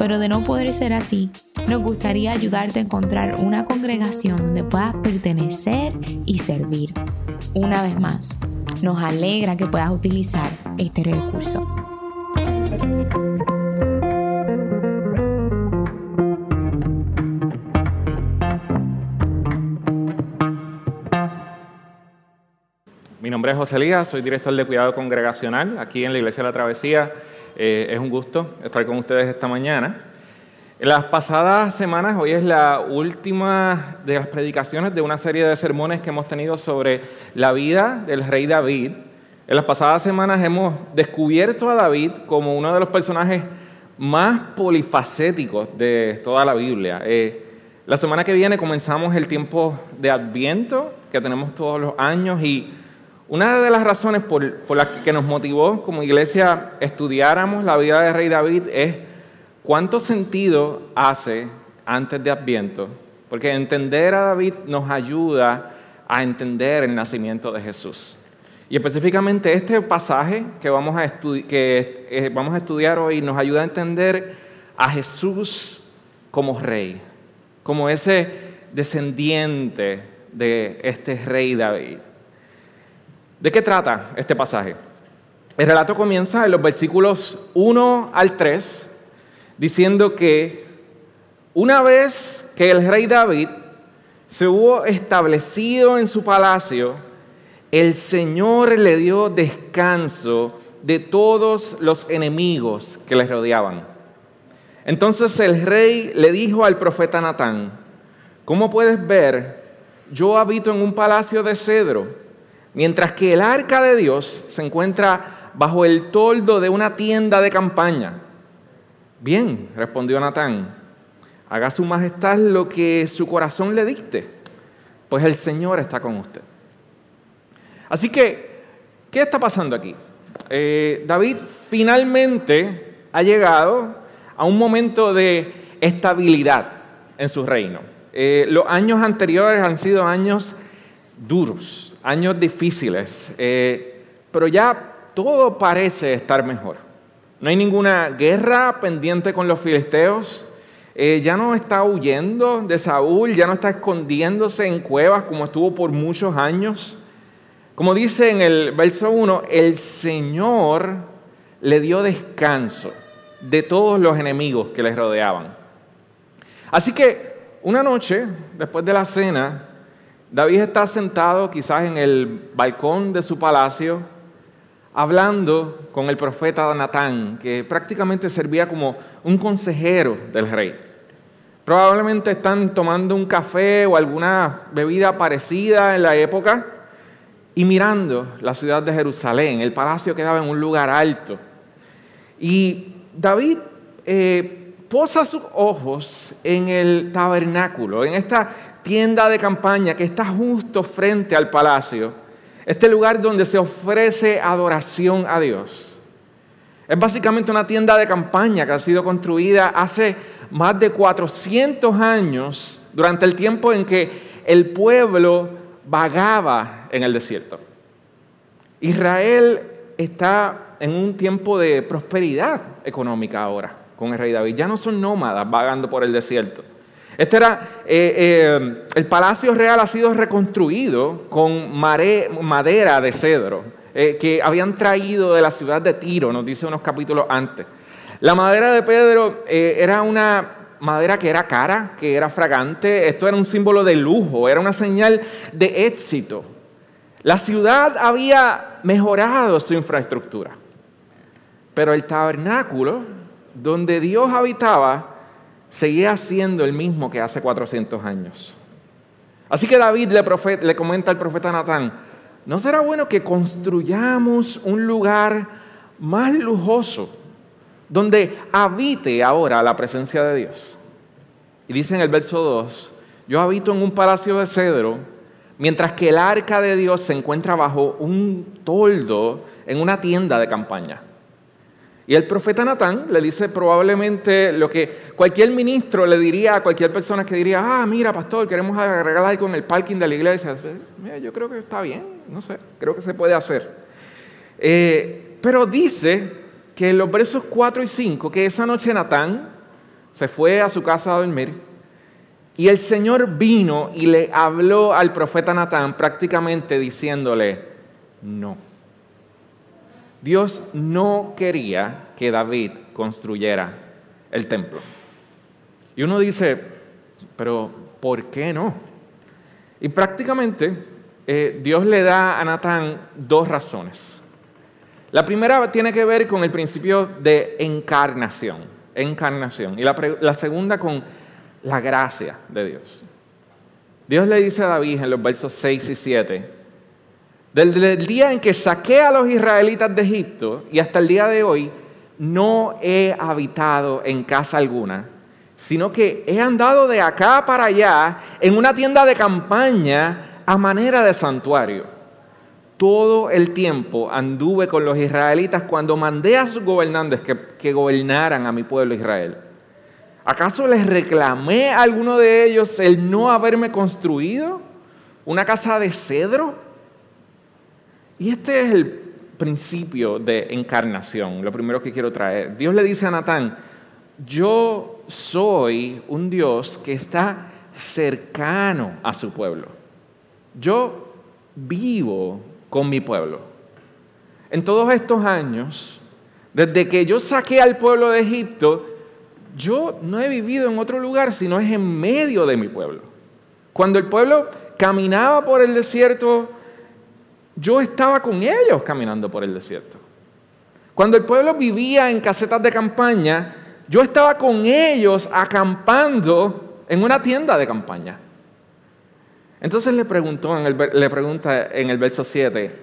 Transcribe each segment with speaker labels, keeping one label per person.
Speaker 1: pero de no poder ser así, nos gustaría ayudarte a encontrar una congregación donde puedas pertenecer y servir. Una vez más, nos alegra que puedas utilizar este recurso.
Speaker 2: Mi nombre es José Elías, soy director de cuidado congregacional aquí en la Iglesia de la Travesía. Eh, es un gusto estar con ustedes esta mañana. En las pasadas semanas, hoy es la última de las predicaciones de una serie de sermones que hemos tenido sobre la vida del rey David. En las pasadas semanas hemos descubierto a David como uno de los personajes más polifacéticos de toda la Biblia. Eh, la semana que viene comenzamos el tiempo de Adviento que tenemos todos los años y una de las razones por, las que nos motivó como iglesia estudiáramos la vida del rey David es cuánto sentido hace antes de Adviento, porque entender a David nos ayuda a entender el nacimiento de Jesús. Y específicamente este pasaje que vamos a, eh, vamos a estudiar hoy nos ayuda a entender a Jesús como rey, como ese descendiente de este rey David. ¿De qué trata este pasaje? El relato comienza en los versículos 1 al 3 diciendo que una vez que el rey David se hubo establecido en su palacio, el Señor le dio descanso de todos los enemigos que le rodeaban. Entonces el rey le dijo al profeta Natán, ¿cómo puedes ver? Yo habito en un palacio de cedro mientras que el arca de Dios se encuentra bajo el toldo de una tienda de campaña. Bien, respondió Natán, haga su majestad lo que su corazón le dicte, pues el Señor está con usted. Así que, ¿qué está pasando aquí? Eh, David finalmente ha llegado a un momento de estabilidad en su reino. Eh, los años anteriores han sido años duros, años difíciles, eh, pero ya todo parece estar mejor. No hay ninguna guerra pendiente con los filisteos. Eh, ya no está huyendo de Saúl, ya no está escondiéndose en cuevas como estuvo por muchos años. Como dice en el verso 1, el Señor le dio descanso de todos los enemigos que les rodeaban. Así que una noche, después de la cena, David está sentado quizás en el balcón de su palacio, hablando con el profeta Natán, que prácticamente servía como un consejero del rey. Probablemente están tomando un café o alguna bebida parecida en la época y mirando la ciudad de Jerusalén. El palacio quedaba en un lugar alto. Y David eh, posa sus ojos en el tabernáculo, en esta tienda de campaña que está justo frente al palacio, este lugar donde se ofrece adoración a Dios. Es básicamente una tienda de campaña que ha sido construida hace más de 400 años, durante el tiempo en que el pueblo vagaba en el desierto. Israel está en un tiempo de prosperidad económica ahora con el rey David. Ya no son nómadas vagando por el desierto. Este era, eh, eh, el palacio real ha sido reconstruido con madera de cedro eh, que habían traído de la ciudad de Tiro, nos dice unos capítulos antes. La madera de Pedro era una madera que era cara, que era fragante, esto era un símbolo de lujo, era una señal de éxito. La ciudad había mejorado su infraestructura, pero el tabernáculo donde Dios habitaba seguía siendo el mismo que hace 400 años. Así que David le, le comenta al profeta Natán, ¿no será bueno que construyamos un lugar más lujoso donde habite ahora la presencia de Dios? Y dice en el verso 2, yo habito en un palacio de cedro, mientras que el arca de Dios se encuentra bajo un toldo en una tienda de campaña. Y el profeta Natán le dice probablemente lo que cualquier ministro le diría a cualquier persona que diría, ah, mira, pastor, queremos agregar algo en el parking de la iglesia. Yo creo que está bien, no sé, creo que se puede hacer. Eh, pero dice que en los versos 4 y 5, que esa noche Natán se fue a su casa a dormir y el Señor vino y le habló al profeta Natán prácticamente diciéndole, no. Dios no quería que David construyera el templo. Y uno dice, pero ¿por qué no? Y prácticamente eh, Dios le da a Natán dos razones. La primera tiene que ver con el principio de encarnación, encarnación. Y la, la segunda con la gracia de Dios. Dios le dice a David en los versos 6 y 7, desde el día en que saqué a los israelitas de Egipto y hasta el día de hoy, no he habitado en casa alguna, sino que he andado de acá para allá en una tienda de campaña a manera de santuario. Todo el tiempo anduve con los israelitas cuando mandé a sus gobernantes que, que gobernaran a mi pueblo Israel. ¿Acaso les reclamé a alguno de ellos el no haberme construido una casa de cedro? Y este es el principio de encarnación, lo primero que quiero traer. Dios le dice a Natán, yo soy un Dios que está cercano a su pueblo. Yo vivo con mi pueblo. En todos estos años, desde que yo saqué al pueblo de Egipto, yo no he vivido en otro lugar, sino es en medio de mi pueblo. Cuando el pueblo caminaba por el desierto, yo estaba con ellos caminando por el desierto. Cuando el pueblo vivía en casetas de campaña, yo estaba con ellos acampando en una tienda de campaña. Entonces le, preguntó en el, le pregunta en el verso 7,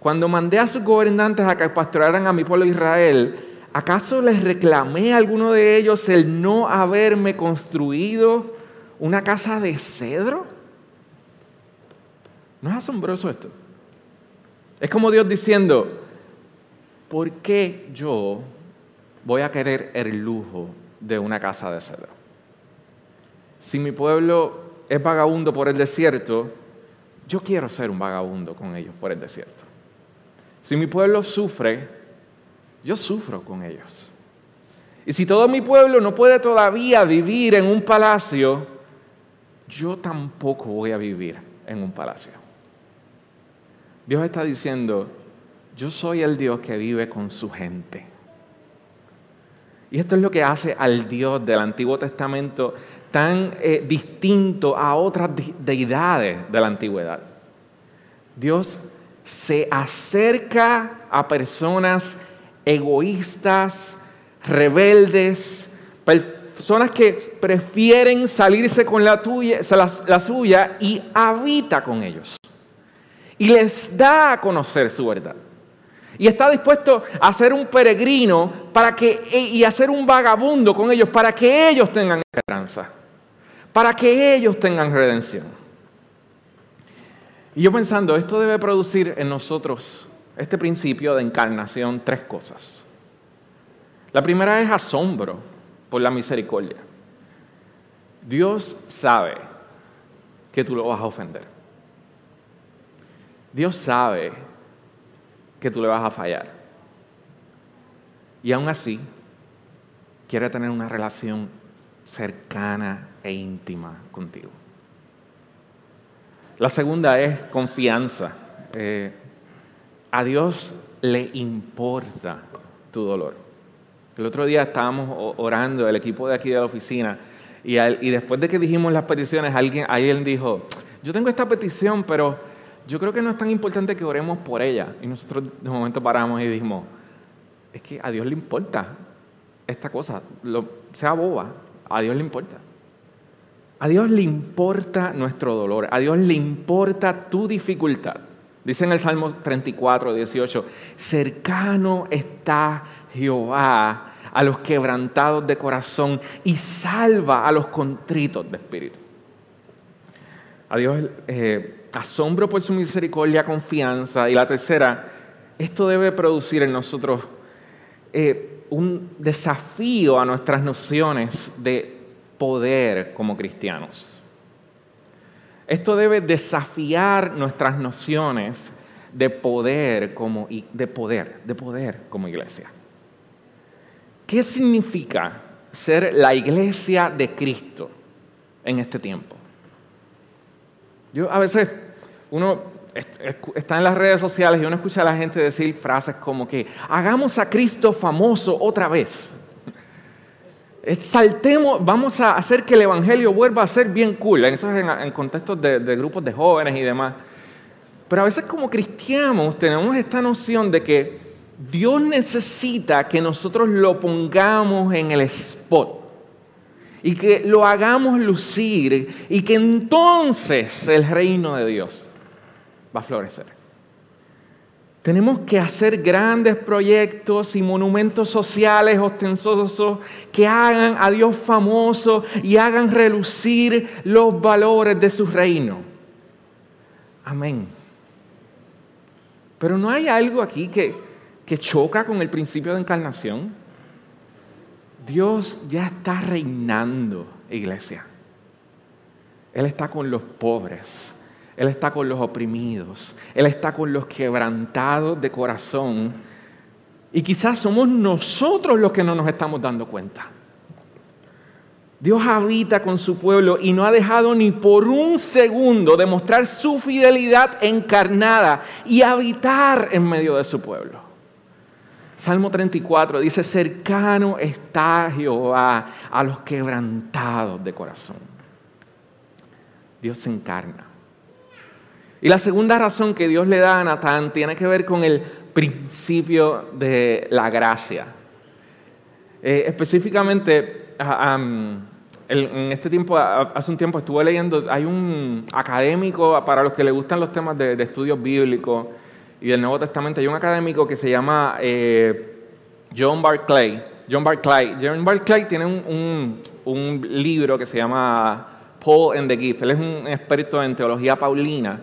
Speaker 2: cuando mandé a sus gobernantes a que pastorearan a mi pueblo Israel, ¿acaso les reclamé a alguno de ellos el no haberme construido una casa de cedro? ¿No es asombroso esto? Es como Dios diciendo, ¿por qué yo voy a querer el lujo de una casa de cedro? Si mi pueblo es vagabundo por el desierto, yo quiero ser un vagabundo con ellos por el desierto. Si mi pueblo sufre, yo sufro con ellos. Y si todo mi pueblo no puede todavía vivir en un palacio, yo tampoco voy a vivir en un palacio. Dios está diciendo, yo soy el Dios que vive con su gente. Y esto es lo que hace al Dios del Antiguo Testamento tan eh, distinto a otras deidades de la antigüedad. Dios se acerca a personas egoístas, rebeldes, personas que prefieren salirse con la, tuya, la suya y habita con ellos y les da a conocer su verdad. Y está dispuesto a ser un peregrino para que, y a ser un vagabundo con ellos para que ellos tengan esperanza, para que ellos tengan redención. Y yo pensando, esto debe producir en nosotros este principio de encarnación tres cosas. La primera es asombro por la misericordia. Dios sabe que tú lo vas a ofender. Dios sabe que tú le vas a fallar. Y aún así, quiere tener una relación cercana e íntima contigo. La segunda es confianza. Eh, a Dios le importa tu dolor. El otro día estábamos orando, el equipo de aquí de la oficina, y, y después de que dijimos las peticiones, alguien, alguien dijo, yo tengo esta petición, pero yo creo que no es tan importante que oremos por ella. Y nosotros de momento paramos y dijimos, es que a Dios le importa esta cosa, sea boba, a Dios le importa. A Dios le importa nuestro dolor, a Dios le importa tu dificultad. Dice en el Salmo 34, 18, cercano está Jehová a los quebrantados de corazón y salva a los contritos de espíritu. a Dios eh, asombro por su misericordia, confianza. Y la tercera, esto debe producir en nosotros eh, un desafío a nuestras nociones de poder como cristianos. Esto debe desafiar nuestras nociones de poder como de poder, de poder como iglesia. ¿Qué significa ser la iglesia de Cristo en este tiempo? Yo a veces uno está en las redes sociales y uno escucha a la gente decir frases como que hagamos a Cristo famoso otra vez. Saltemos, vamos a hacer que el Evangelio vuelva a ser bien cool. Eso es en, contextos de, de grupos de jóvenes y demás. Pero a veces como cristianos tenemos esta noción de que Dios necesita que nosotros lo pongamos en el spot y que lo hagamos lucir y que entonces el reino de Dios va a florecer. Tenemos que hacer grandes proyectos y monumentos sociales ostentosos que hagan a Dios famoso y hagan relucir los valores de su reino. Amén. Pero no hay algo aquí que, que choca con el principio de encarnación. Dios ya está reinando, iglesia. Él está con los pobres. Él está con los oprimidos, Él está con los quebrantados de corazón. Y quizás somos nosotros los que no nos estamos dando cuenta. Dios habita con su pueblo y no ha dejado ni por un segundo de mostrar su fidelidad encarnada y habitar en medio de su pueblo. Salmo 34 dice, cercano está Jehová a los quebrantados de corazón. Dios se encarna. Y la segunda razón que Dios le da a Natán tiene que ver con el principio de la gracia. Eh, específicamente, en este tiempo, hace un tiempo estuve leyendo, hay un académico, para los que le gustan los temas de, estudios bíblicos y del Nuevo Testamento, hay un académico que se llama eh, John Barclay. John Barclay. John Barclay tiene un, un libro que se llama Paul and the Gift. Él es un experto en teología paulina.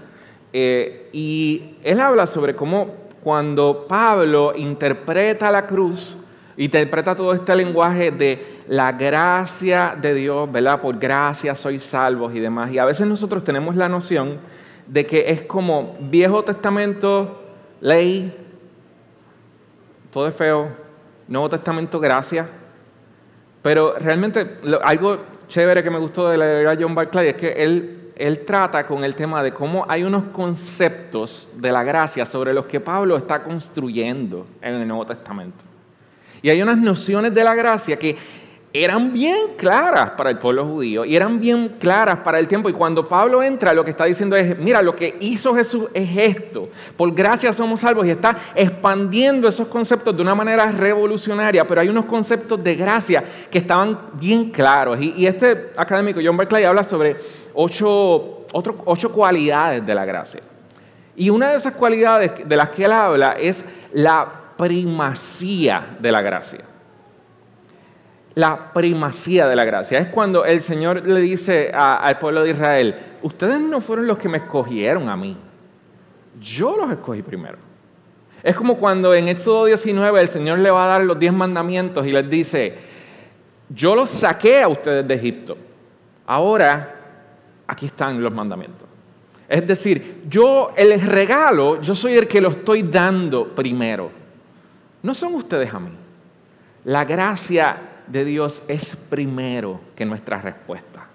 Speaker 2: Eh, y él habla sobre cómo cuando Pablo interpreta la cruz, interpreta todo este lenguaje de la gracia de Dios, ¿verdad? Por gracia sois salvos y demás. Y a veces nosotros tenemos la noción de que es como Viejo Testamento, ley, todo es feo, Nuevo Testamento, gracia. Pero realmente algo chévere que me gustó de la de John Barclay es que él él trata con el tema de cómo hay unos conceptos de la gracia sobre los que Pablo está construyendo en el Nuevo Testamento. Y hay unas nociones de la gracia que eran bien claras para el pueblo judío y eran bien claras para el tiempo. Y cuando Pablo entra, lo que está diciendo es, mira, lo que hizo Jesús es esto. Por gracia somos salvos y está expandiendo esos conceptos de una manera revolucionaria. Pero hay unos conceptos de gracia que estaban bien claros. Y, este académico, John Berkeley, habla sobre ocho, ocho cualidades de la gracia. Y una de esas cualidades de las que él habla es la primacía de la gracia. La primacía de la gracia. Es cuando el Señor le dice al pueblo de Israel, ustedes no fueron los que me escogieron a mí. Yo los escogí primero. Es como cuando en Éxodo 19 el Señor le va a dar los diez mandamientos y les dice, yo los saqué a ustedes de Egipto. Ahora aquí están los mandamientos. Es decir, yo el regalo, yo soy el que lo estoy dando primero. No son ustedes a mí. La gracia de Dios es primero que nuestra respuesta.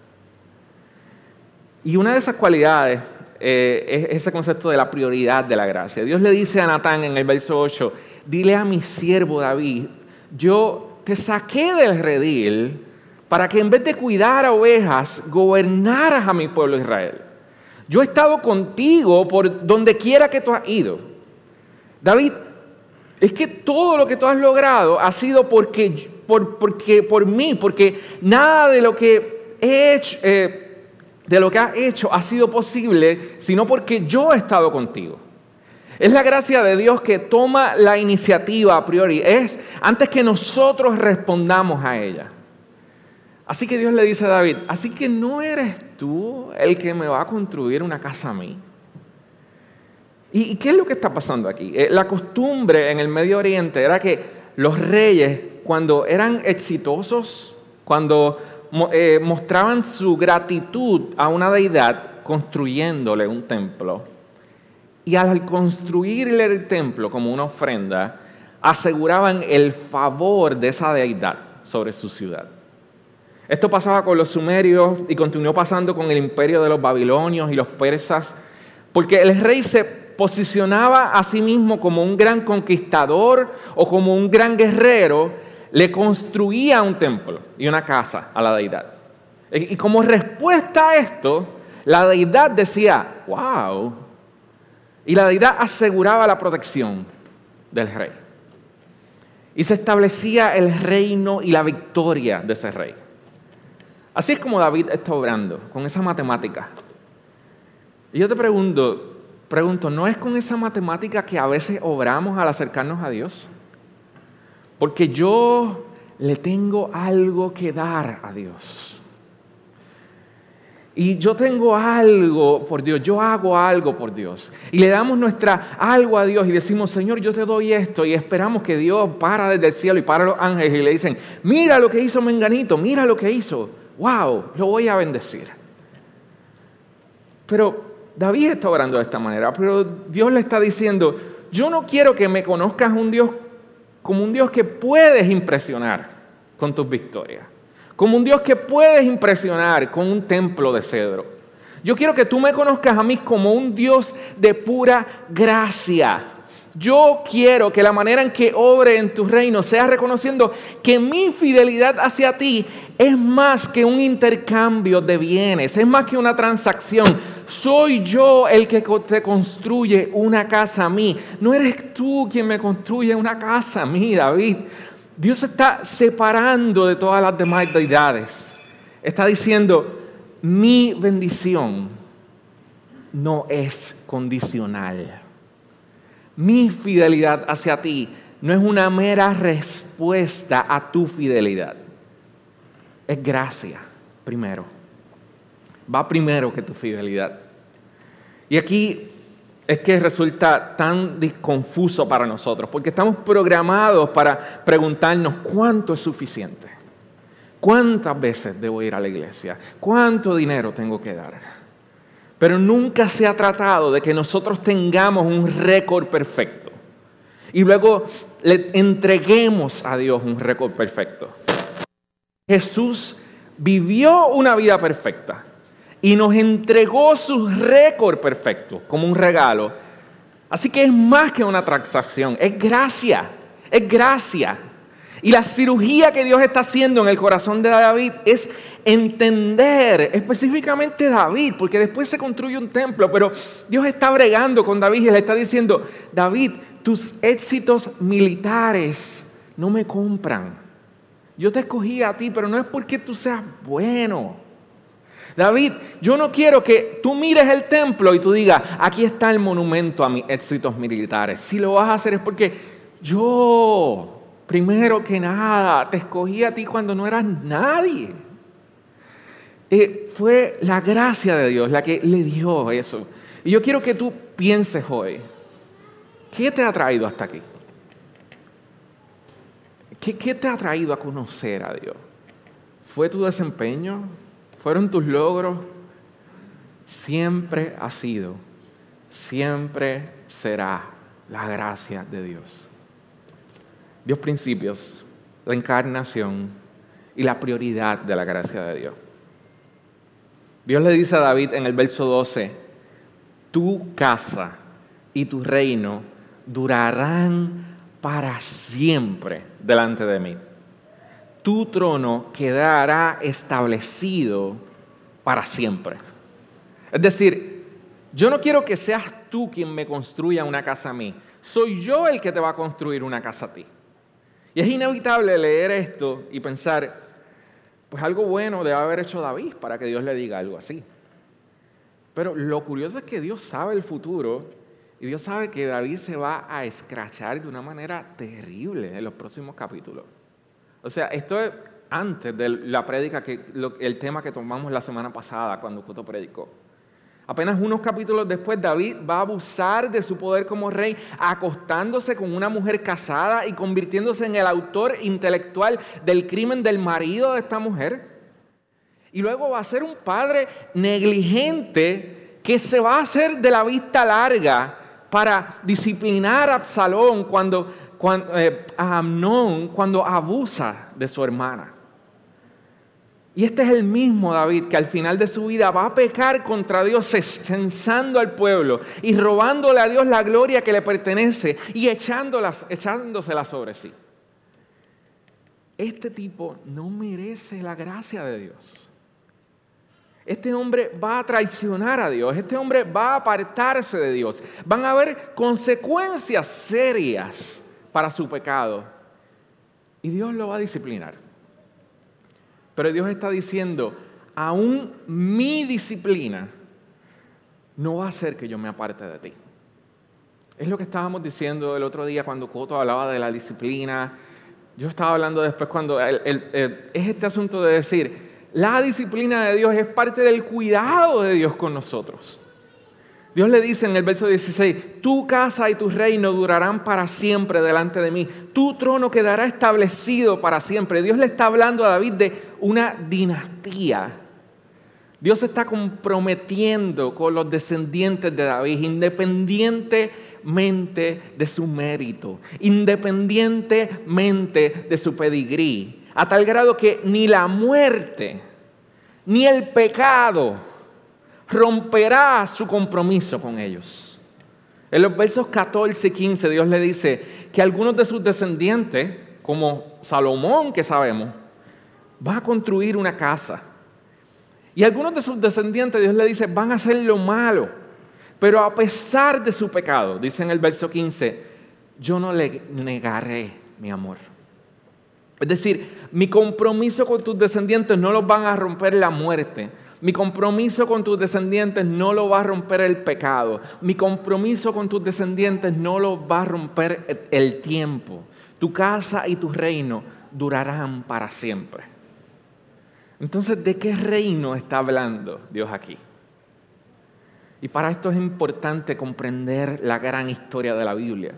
Speaker 2: Y una de esas cualidades eh, es ese concepto de la prioridad de la gracia. Dios le dice a Natán en el verso 8, dile a mi siervo David, yo te saqué del redil para que en vez de cuidar a ovejas, gobernaras a mi pueblo Israel. Yo he estado contigo por donde quiera que tú has ido. David, es que todo lo que tú has logrado ha sido porque, por, porque, por mí, porque nada de lo que he hecho, eh, de lo que has hecho ha sido posible, sino porque yo he estado contigo. Es la gracia de Dios que toma la iniciativa a priori. Es antes que nosotros respondamos a ella. Así que Dios le dice a David, así que no eres tú el que me va a construir una casa a mí. ¿Y qué es lo que está pasando aquí? Eh, la costumbre en el Medio Oriente era que los reyes, cuando eran exitosos, cuando eh, mostraban su gratitud a una deidad construyéndole un templo, y al construirle el templo como una ofrenda, aseguraban el favor de esa deidad sobre su ciudad. Esto pasaba con los sumerios y continuó pasando con el imperio de los babilonios y los persas, porque el rey se posicionaba a sí mismo como un gran conquistador o como un gran guerrero, le construía un templo y una casa a la deidad. Y como respuesta a esto, la deidad decía, wow. Y la deidad aseguraba la protección del rey. Y se establecía el reino y la victoria de ese rey. Así es como David está obrando, con esa matemática. Y yo te pregunto, pregunto, ¿no es con esa matemática que a veces obramos al acercarnos a Dios? Porque yo le tengo algo que dar a Dios. Y yo tengo algo por Dios, yo hago algo por Dios. Y le damos nuestra algo a Dios y decimos, Señor, yo te doy esto. Y esperamos que Dios para desde el cielo y para los ángeles y le dicen, mira lo que hizo Menganito, mira lo que hizo. Wow, lo voy a bendecir. Pero David está orando de esta manera, pero Dios le está diciendo, yo no quiero que me conozcas un Dios como un Dios que puedes impresionar con tus victorias, como un Dios que puedes impresionar con un templo de cedro. Yo quiero que tú me conozcas a mí como un Dios de pura gracia. Yo quiero que la manera en que obre en tu reino sea reconociendo que mi fidelidad hacia ti es más que un intercambio de bienes, es más que una transacción soy yo el que te construye una casa a mí. No eres tú quien me construye una casa a mí, David. Dios está separando de todas las demás deidades. Está diciendo, mi bendición no es condicional. Mi fidelidad hacia ti no es una mera respuesta a tu fidelidad. Es gracia, primero va primero que tu fidelidad. Y aquí es que resulta tan confuso para nosotros, porque estamos programados para preguntarnos cuánto es suficiente, cuántas veces debo ir a la iglesia, cuánto dinero tengo que dar. Pero nunca se ha tratado de que nosotros tengamos un récord perfecto y luego le entreguemos a Dios un récord perfecto. Jesús vivió una vida perfecta y nos entregó su récord perfecto como un regalo. Así que es más que una transacción, es gracia, es gracia. Y la cirugía que Dios está haciendo en el corazón de David es entender específicamente David, porque después se construye un templo, pero Dios está bregando con David y le está diciendo, David, tus éxitos militares no me compran. Yo te escogí a ti, pero no es porque tú seas bueno. David, yo no quiero que tú mires el templo y tú digas, aquí está el monumento a mis éxitos militares. Si lo vas a hacer es porque yo, primero que nada, te escogí a ti cuando no eras nadie. Eh, fue la gracia de Dios la que le dio eso. Y yo quiero que tú pienses hoy, ¿qué te ha traído hasta aquí? ¿Qué, qué te ha traído a conocer a Dios? ¿Fue tu desempeño? fueron tus logros, siempre ha sido, siempre será la gracia de Dios. Dios principios, la encarnación y la prioridad de la gracia de Dios. Dios le dice a David en el verso 12, tu casa y tu reino durarán para siempre delante de mí tu trono quedará establecido para siempre. Es decir, yo no quiero que seas tú quien me construya una casa a mí, soy yo el que te va a construir una casa a ti. Y es inevitable leer esto y pensar, pues algo bueno debe haber hecho David para que Dios le diga algo así. Pero lo curioso es que Dios sabe el futuro y Dios sabe que David se va a escrachar de una manera terrible en los próximos capítulos. O sea, esto es antes de la prédica, que, el tema que tomamos la semana pasada cuando Coto predicó. Apenas unos capítulos después, David va a abusar de su poder como rey, acostándose con una mujer casada y convirtiéndose en el autor intelectual del crimen del marido de esta mujer. Y luego va a ser un padre negligente que se va a hacer de la vista larga para disciplinar a Absalón cuando, eh, Amnón cuando abusa de su hermana. Y este es el mismo David que al final de su vida va a pecar contra Dios, censando al pueblo y robándole a Dios la gloria que le pertenece y echándosela sobre sí. Este tipo no merece la gracia de Dios. Este hombre va a traicionar a Dios, este hombre va a apartarse de Dios. Van a haber consecuencias serias para su pecado y Dios lo va a disciplinar. Pero Dios está diciendo, aún mi disciplina no va a hacer que yo me aparte de ti. Es lo que estábamos diciendo el otro día cuando Coto hablaba de la disciplina. Yo estaba hablando después cuando es este asunto de decir, la disciplina de Dios es parte del cuidado de Dios con nosotros. Dios le dice en el verso 16, tu casa y tu reino durarán para siempre delante de mí, tu trono quedará establecido para siempre. Dios le está hablando a David de una dinastía. Dios está comprometiendo con los descendientes de David, independientemente de su mérito, independientemente de su pedigrí, a tal grado que ni la muerte, ni el pecado, romperá su compromiso con ellos. En los versos 14 y 15 Dios le dice que algunos de sus descendientes, como Salomón que sabemos, va a construir una casa. Y algunos de sus descendientes Dios le dice van a hacer lo malo. Pero a pesar de su pecado, dice en el verso 15, yo no le negaré mi amor. Es decir, mi compromiso con tus descendientes no los van a romper la muerte mi compromiso con tus descendientes no lo va a romper el pecado. Mi compromiso con tus descendientes no lo va a romper el tiempo. Tu casa y tu reino durarán para siempre. Entonces, ¿de qué reino está hablando Dios aquí? Y para esto es importante comprender la gran historia de la Biblia.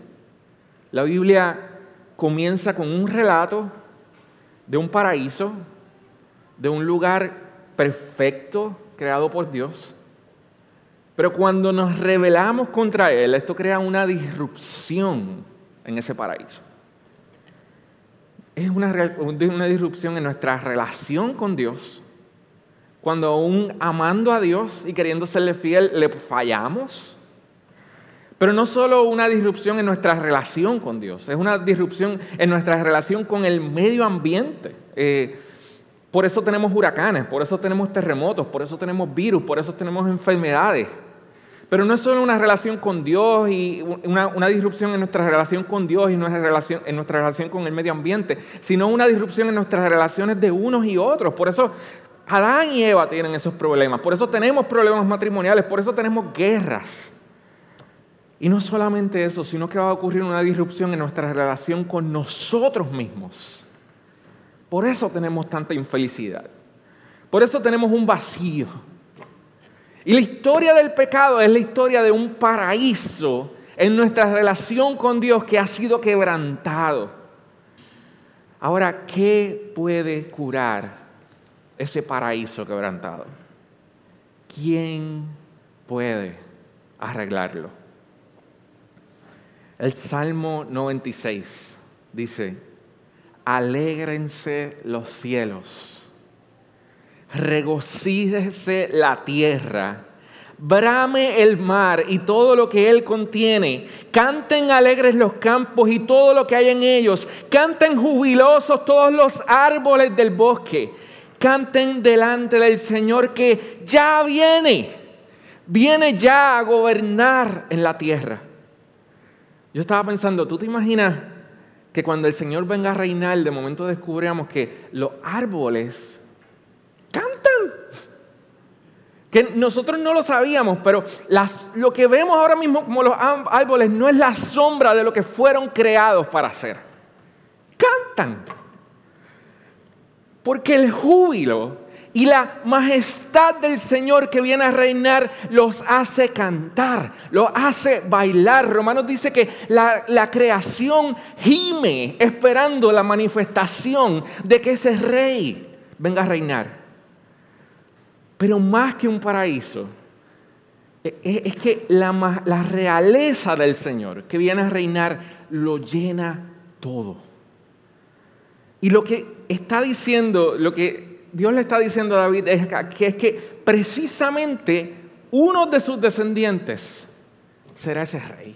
Speaker 2: La Biblia comienza con un relato de un paraíso, de un lugar perfecto, creado por Dios. Pero cuando nos rebelamos contra Él, esto crea una disrupción en ese paraíso. Es una, disrupción en nuestra relación con Dios. Cuando aún amando a Dios y queriendo serle fiel, le fallamos. Pero no solo una disrupción en nuestra relación con Dios, es una disrupción en nuestra relación con el medio ambiente. Eh, por eso tenemos huracanes, por eso tenemos terremotos, por eso tenemos virus, por eso tenemos enfermedades. Pero no es solo una relación con Dios y una, disrupción en nuestra relación con Dios y nuestra relación, en nuestra relación con el medio ambiente, sino una disrupción en nuestras relaciones de unos y otros. Por eso Adán y Eva tienen esos problemas, por eso tenemos problemas matrimoniales, por eso tenemos guerras. Y no solamente eso, sino que va a ocurrir una disrupción en nuestra relación con nosotros mismos. Por eso tenemos tanta infelicidad. Por eso tenemos un vacío. Y la historia del pecado es la historia de un paraíso en nuestra relación con Dios que ha sido quebrantado. Ahora, ¿qué puede curar ese paraíso quebrantado? ¿Quién puede arreglarlo? El Salmo 96 dice, alégrense los cielos, regocíjese la tierra, brame el mar y todo lo que él contiene, canten alegres los campos y todo lo que hay en ellos, canten jubilosos todos los árboles del bosque, canten delante del Señor que ya viene, viene ya a gobernar en la tierra. Yo estaba pensando, ¿tú te imaginas? Que cuando el Señor venga a reinar, de momento descubrimos que los árboles cantan. Que nosotros no lo sabíamos, pero lo que vemos ahora mismo como los árboles no es la sombra de lo que fueron creados para hacer. Cantan. porque el júbilo y la majestad del Señor que viene a reinar los hace cantar, los hace bailar. Romanos dice que la, creación gime esperando la manifestación de que ese rey venga a reinar. Pero más que un paraíso, e, e, es que la, la realeza del Señor que viene a reinar lo llena todo. Y lo que está diciendo, lo que Dios le está diciendo a David que, es que precisamente uno de sus descendientes será ese rey.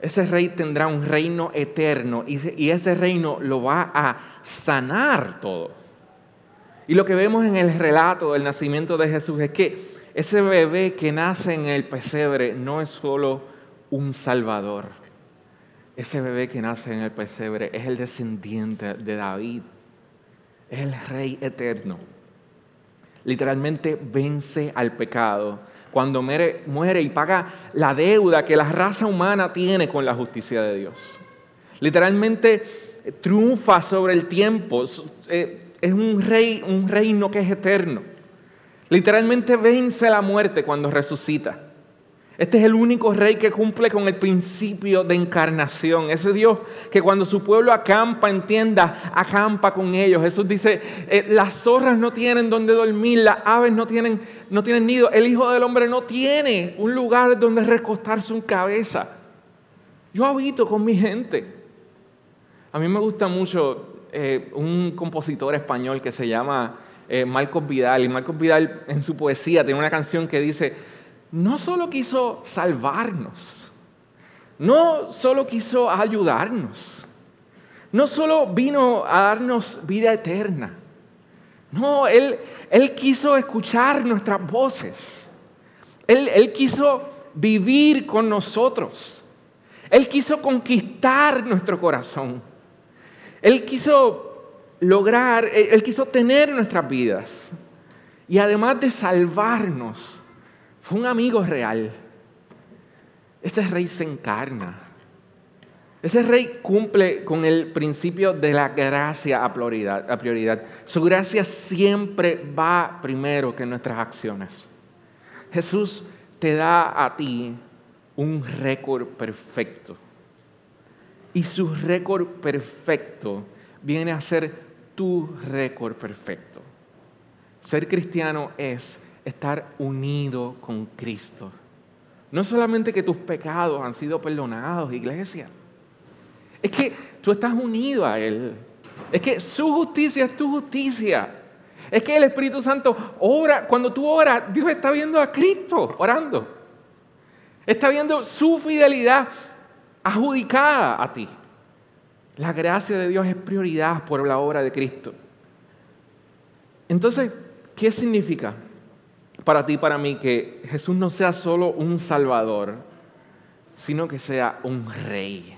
Speaker 2: Ese rey tendrá un reino eterno y ese reino lo va a sanar todo. Y lo que vemos en el relato del nacimiento de Jesús es que ese bebé que nace en el pesebre no es solo un salvador. Ese bebé que nace en el pesebre es el descendiente de David. Es el rey eterno. Literalmente vence al pecado cuando muere, muere, y paga la deuda que la raza humana tiene con la justicia de Dios. Literalmente triunfa sobre el tiempo. Eh, es un rey, un reino que es eterno. Literalmente vence la muerte cuando resucita. Este es el único rey que cumple con el principio de encarnación. Ese Dios que cuando su pueblo acampa en tienda, acampa con ellos. Jesús dice, eh, las zorras no tienen donde dormir, las aves no tienen, no tienen nido. El Hijo del Hombre no tiene un lugar donde recostar su cabeza. Yo habito con mi gente. A mí me gusta mucho eh, un compositor español que se llama eh, Marcos Vidal. Y Marcos Vidal en su poesía tiene una canción que dice, no solo quiso salvarnos, no solo quiso ayudarnos, no solo vino a darnos vida eterna. No, Él, él quiso escuchar nuestras voces. Él, él quiso vivir con nosotros. Él quiso conquistar nuestro corazón. Él quiso lograr, Él quiso tener nuestras vidas. Y además de salvarnos, fue un amigo real. Ese rey se encarna. Ese rey cumple con el principio de la gracia a prioridad. Su gracia siempre va primero que nuestras acciones. Jesús te da a ti un récord perfecto. Y su récord perfecto viene a ser tu récord perfecto. Ser cristiano es estar unido con Cristo. No solamente que tus pecados han sido perdonados, iglesia. Es que tú estás unido a Él. Es que su justicia es tu justicia. Es que el Espíritu Santo obra, cuando tú oras, Dios está viendo a Cristo orando. Está viendo su fidelidad adjudicada a ti. La gracia de Dios es prioridad por la obra de Cristo. Entonces, ¿qué significa para ti y para mí que Jesús no sea solo un salvador, sino que sea un rey?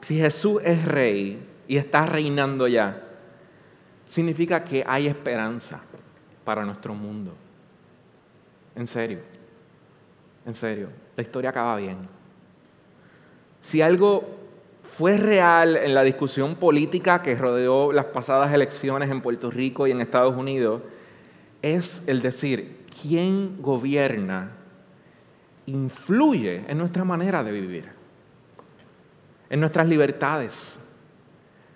Speaker 2: Si Jesús es rey y está reinando ya, significa que hay esperanza para nuestro mundo. En serio, en serio, la historia acaba bien. Si algo fue real en la discusión política que rodeó las pasadas elecciones en Puerto Rico y en Estados Unidos, es el decir, ¿quién gobierna influye en nuestra manera de vivir, en nuestras libertades,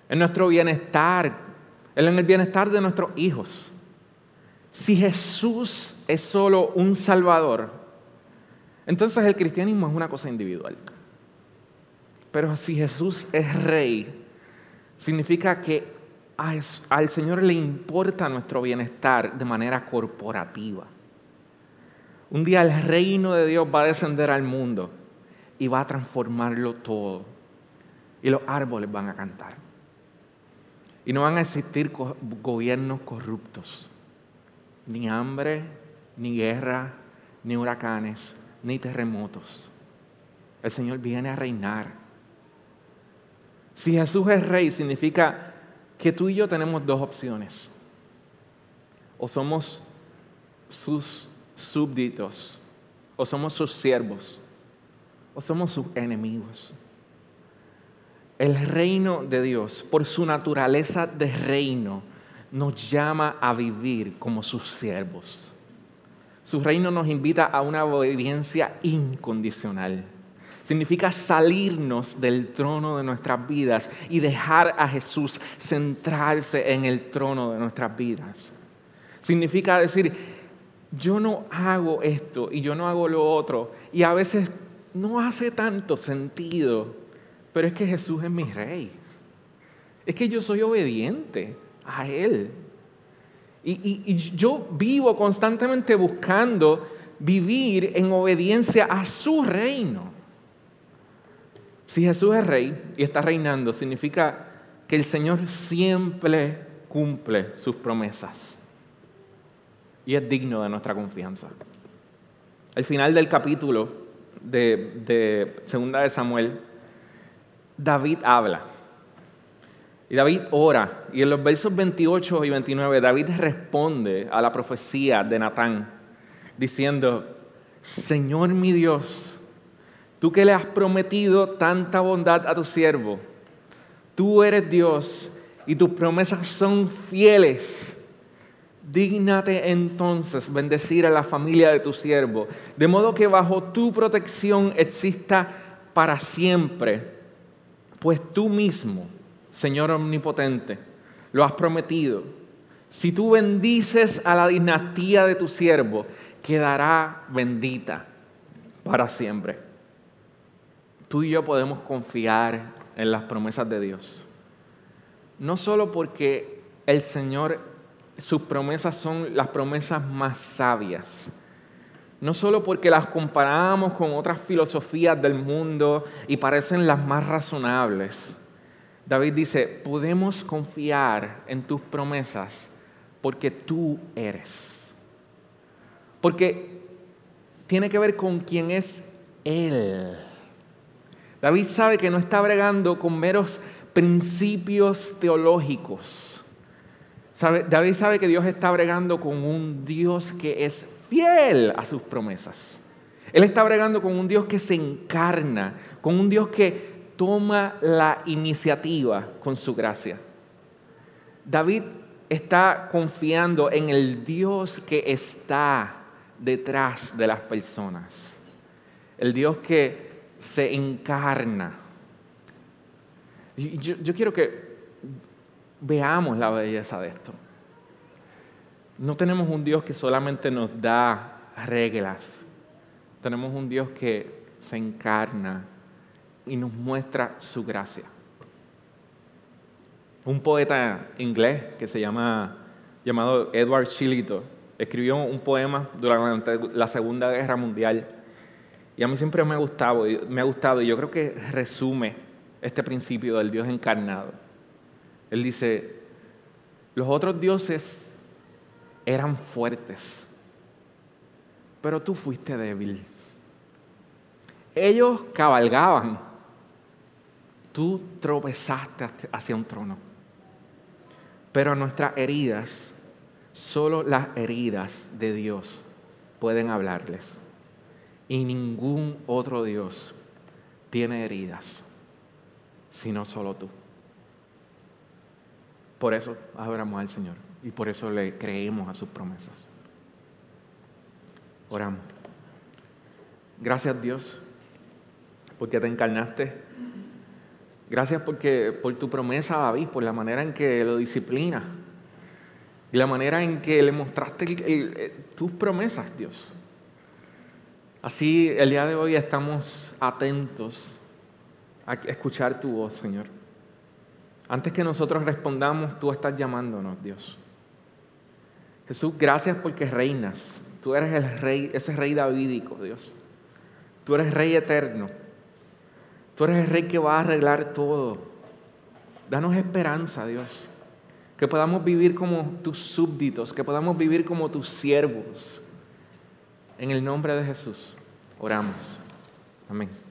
Speaker 2: en nuestro bienestar, en el bienestar de nuestros hijos. Si Jesús es solo un salvador, entonces el cristianismo es una cosa individual. Pero si Jesús es rey, significa que al Señor le importa nuestro bienestar de manera corporativa. Un día el reino de Dios va a descender al mundo y va a transformarlo todo. Y los árboles van a cantar. Y no van a existir gobiernos corruptos. Ni hambre, ni guerra, ni huracanes, ni terremotos. El Señor viene a reinar si Jesús es rey, significa que tú y yo tenemos dos opciones. O somos sus súbditos, o somos sus siervos, o somos sus enemigos. el reino de Dios, por su naturaleza de reino, nos llama a vivir como sus siervos. Su reino nos invita a una obediencia incondicional. Significa salirnos del trono de nuestras vidas y dejar a Jesús centrarse en el trono de nuestras vidas. Significa decir, yo no hago esto y yo no hago lo otro. Y a veces no hace tanto sentido, pero es que Jesús es mi rey. Es que yo soy obediente a Él. Y, yo vivo constantemente buscando vivir en obediencia a su reino. Si Jesús es rey y está reinando, significa que el Señor siempre cumple sus promesas. Y es digno de nuestra confianza. Al final del capítulo de, de Segunda de Samuel, David habla. Y David ora. Y en los versos 28 y 29, David responde a la profecía de Natán, diciendo, Señor mi Dios, tú que le has prometido tanta bondad a tu siervo, tú eres Dios y tus promesas son fieles. Dígnate entonces bendecir a la familia de tu siervo, de modo que bajo tu protección exista para siempre pues tú mismo, Señor omnipotente, lo has prometido. Si tú bendices a la dinastía de tu siervo, quedará bendita para siempre. Tú y yo podemos confiar en las promesas de Dios. No solo porque el Señor, sus promesas son las promesas más sabias, no solo porque las comparamos con otras filosofías del mundo y parecen las más razonables. David dice, podemos confiar en tus promesas porque tú eres. Porque tiene que ver con quién es Él. David sabe que no está bregando con meros principios teológicos. David sabe que Dios está bregando con un Dios que es fiel a sus promesas. Él está bregando con un Dios que se encarna, con un Dios que toma la iniciativa con su gracia. David está confiando en el Dios que está detrás de las personas. El Dios que se encarna. Yo, quiero que veamos la belleza de esto. No tenemos un Dios que solamente nos da reglas. Tenemos un Dios que se encarna y nos muestra su gracia. Un poeta inglés que se llama llamado Edward Shillito escribió un poema durante la Segunda Guerra Mundial y a mí siempre me ha gustado, me ha gustado y yo creo que resume este principio del Dios encarnado. Él dice, los otros dioses eran fuertes, pero tú fuiste débil. Ellos cabalgaban, tú tropezaste hacia un trono. Pero nuestras heridas, solo las heridas de Dios pueden hablarles. Y ningún otro Dios tiene heridas, sino solo tú. Por eso adoramos al Señor y por eso le creemos a sus promesas. Oramos. Gracias Dios porque te encarnaste. Gracias porque, por tu promesa David, por la manera en que lo disciplina y la manera en que le mostraste tus promesas, Dios. Así el día de hoy estamos atentos a escuchar tu voz, Señor. Antes que nosotros respondamos, tú estás llamándonos, Dios. Jesús, gracias porque reinas. Tú eres el rey, ese rey davídico, Dios. Tú eres rey eterno. Tú eres el rey que va a arreglar todo. Danos esperanza, Dios. Que podamos vivir como tus súbditos, que podamos vivir como tus siervos. En el nombre de Jesús, oramos. Amén.